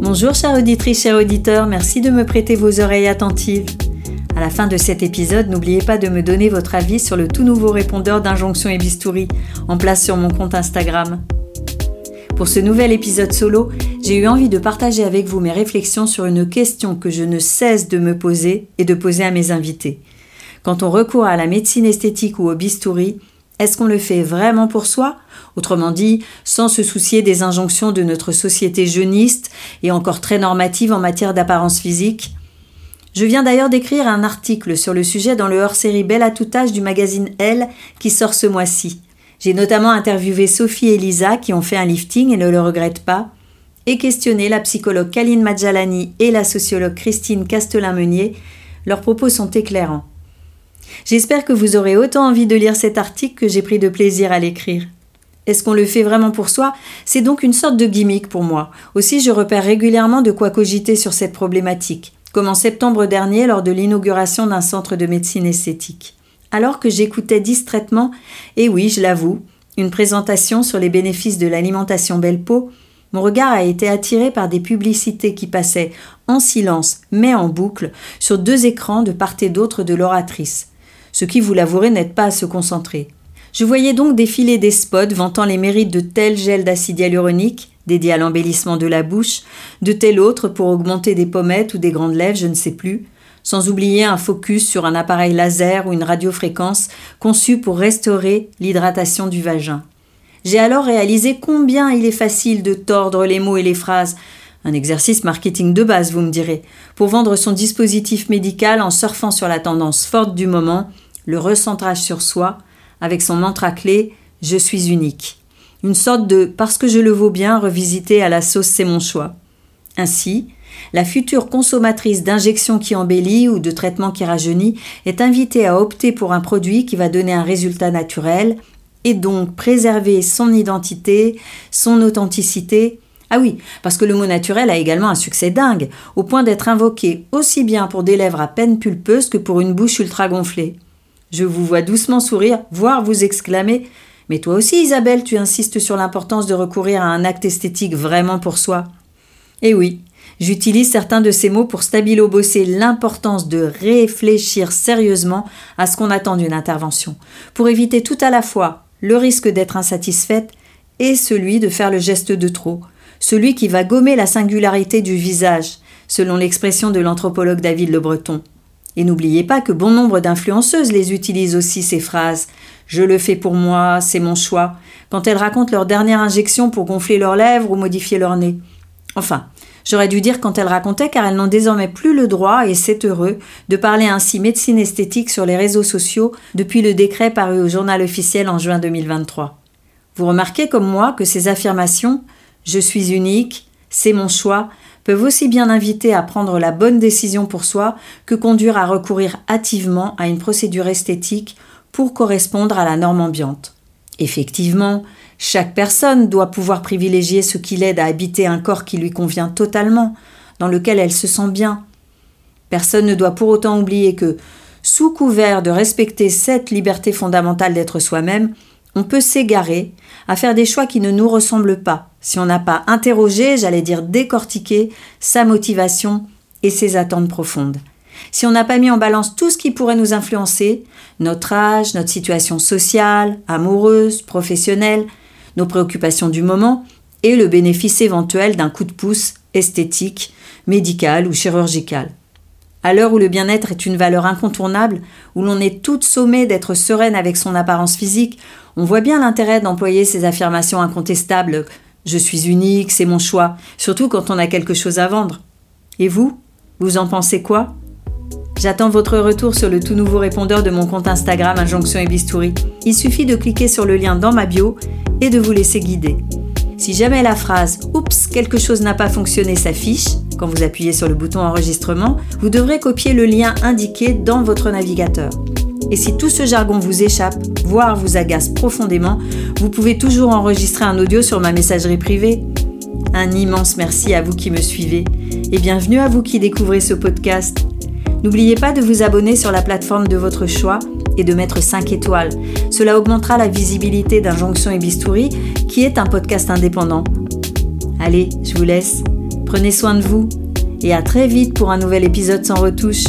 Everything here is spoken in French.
Bonjour chère auditrice, chers auditeurs, merci de me prêter vos oreilles attentives. À la fin de cet épisode, n'oubliez pas de me donner votre avis sur le tout nouveau répondeur d'injonction et bistouri en place sur mon compte Instagram. Pour ce nouvel épisode solo, j'ai eu envie de partager avec vous mes réflexions sur une question que je ne cesse de me poser et de poser à mes invités. Quand on recourt à la médecine esthétique ou au bistouri, est-ce qu'on le fait vraiment pour soi? Autrement dit, sans se soucier des injonctions de notre société jeuniste et encore très normative en matière d'apparence physique Je viens d'ailleurs d'écrire un article sur le sujet dans le hors-série Belle à tout âge du magazine Elle qui sort ce mois-ci. J'ai notamment interviewé Sophie et Lisa qui ont fait un lifting et ne le regrettent pas, et questionné la psychologue Kaline Madjalani et la sociologue Christine Castelin-Meunier. Leurs propos sont éclairants. J'espère que vous aurez autant envie de lire cet article que j'ai pris de plaisir à l'écrire. Est-ce qu'on le fait vraiment pour soi? C'est donc une sorte de gimmick pour moi. Aussi, je repère régulièrement de quoi cogiter sur cette problématique, comme en septembre dernier lors de l'inauguration d'un centre de médecine esthétique. Alors que j'écoutais distraitement, et oui, je l'avoue, une présentation sur les bénéfices de l'alimentation belle peau, mon regard a été attiré par des publicités qui passaient en silence, mais en boucle, sur deux écrans de part et d'autre de l'oratrice ce qui, vous l'avouerez, n'aide pas à se concentrer. Je voyais donc défiler des spots vantant les mérites de tel gel d'acide hyaluronique, dédié à l'embellissement de la bouche, de tel autre pour augmenter des pommettes ou des grandes lèvres, je ne sais plus, sans oublier un focus sur un appareil laser ou une radiofréquence conçu pour restaurer l'hydratation du vagin. J'ai alors réalisé combien il est facile de tordre les mots et les phrases, un exercice marketing de base, vous me direz, pour vendre son dispositif médical en surfant sur la tendance forte du moment le recentrage sur soi, avec son mantra clé Je suis unique. Une sorte de parce que je le vaux bien revisité à la sauce c'est mon choix. Ainsi, la future consommatrice d'injections qui embellit ou de traitements qui rajeunit est invitée à opter pour un produit qui va donner un résultat naturel et donc préserver son identité, son authenticité. Ah oui, parce que le mot naturel a également un succès dingue, au point d'être invoqué aussi bien pour des lèvres à peine pulpeuses que pour une bouche ultra gonflée. Je vous vois doucement sourire, voire vous exclamer Mais toi aussi, Isabelle, tu insistes sur l'importance de recourir à un acte esthétique vraiment pour soi. Eh oui, j'utilise certains de ces mots pour stabilo-bosser l'importance de réfléchir sérieusement à ce qu'on attend d'une intervention, pour éviter tout à la fois le risque d'être insatisfaite et celui de faire le geste de trop, celui qui va gommer la singularité du visage, selon l'expression de l'anthropologue David Le Breton. Et n'oubliez pas que bon nombre d'influenceuses les utilisent aussi ces phrases. Je le fais pour moi, c'est mon choix, quand elles racontent leur dernière injection pour gonfler leurs lèvres ou modifier leur nez. Enfin, j'aurais dû dire quand elles racontaient car elles n'ont désormais plus le droit, et c'est heureux, de parler ainsi médecine esthétique sur les réseaux sociaux depuis le décret paru au journal officiel en juin 2023. Vous remarquez comme moi que ces affirmations Je suis unique, c'est mon choix peuvent aussi bien inviter à prendre la bonne décision pour soi que conduire à recourir hâtivement à une procédure esthétique pour correspondre à la norme ambiante. Effectivement, chaque personne doit pouvoir privilégier ce qui l'aide à habiter un corps qui lui convient totalement, dans lequel elle se sent bien. Personne ne doit pour autant oublier que, sous couvert de respecter cette liberté fondamentale d'être soi-même, on peut s'égarer à faire des choix qui ne nous ressemblent pas, si on n'a pas interrogé, j'allais dire décortiqué, sa motivation et ses attentes profondes. Si on n'a pas mis en balance tout ce qui pourrait nous influencer, notre âge, notre situation sociale, amoureuse, professionnelle, nos préoccupations du moment, et le bénéfice éventuel d'un coup de pouce esthétique, médical ou chirurgical. À l'heure où le bien-être est une valeur incontournable, où l'on est toute sommée d'être sereine avec son apparence physique, on voit bien l'intérêt d'employer ces affirmations incontestables Je suis unique, c'est mon choix, surtout quand on a quelque chose à vendre. Et vous Vous en pensez quoi? J'attends votre retour sur le tout nouveau répondeur de mon compte Instagram Injonction et Bistouri. Il suffit de cliquer sur le lien dans ma bio et de vous laisser guider. Si jamais la phrase Oups, quelque chose n'a pas fonctionné s'affiche, quand vous appuyez sur le bouton enregistrement, vous devrez copier le lien indiqué dans votre navigateur. Et si tout ce jargon vous échappe, voire vous agace profondément, vous pouvez toujours enregistrer un audio sur ma messagerie privée. Un immense merci à vous qui me suivez et bienvenue à vous qui découvrez ce podcast. N'oubliez pas de vous abonner sur la plateforme de votre choix et de mettre 5 étoiles. Cela augmentera la visibilité d'Injonction et Bistouri, qui est un podcast indépendant. Allez, je vous laisse. Prenez soin de vous et à très vite pour un nouvel épisode sans retouche.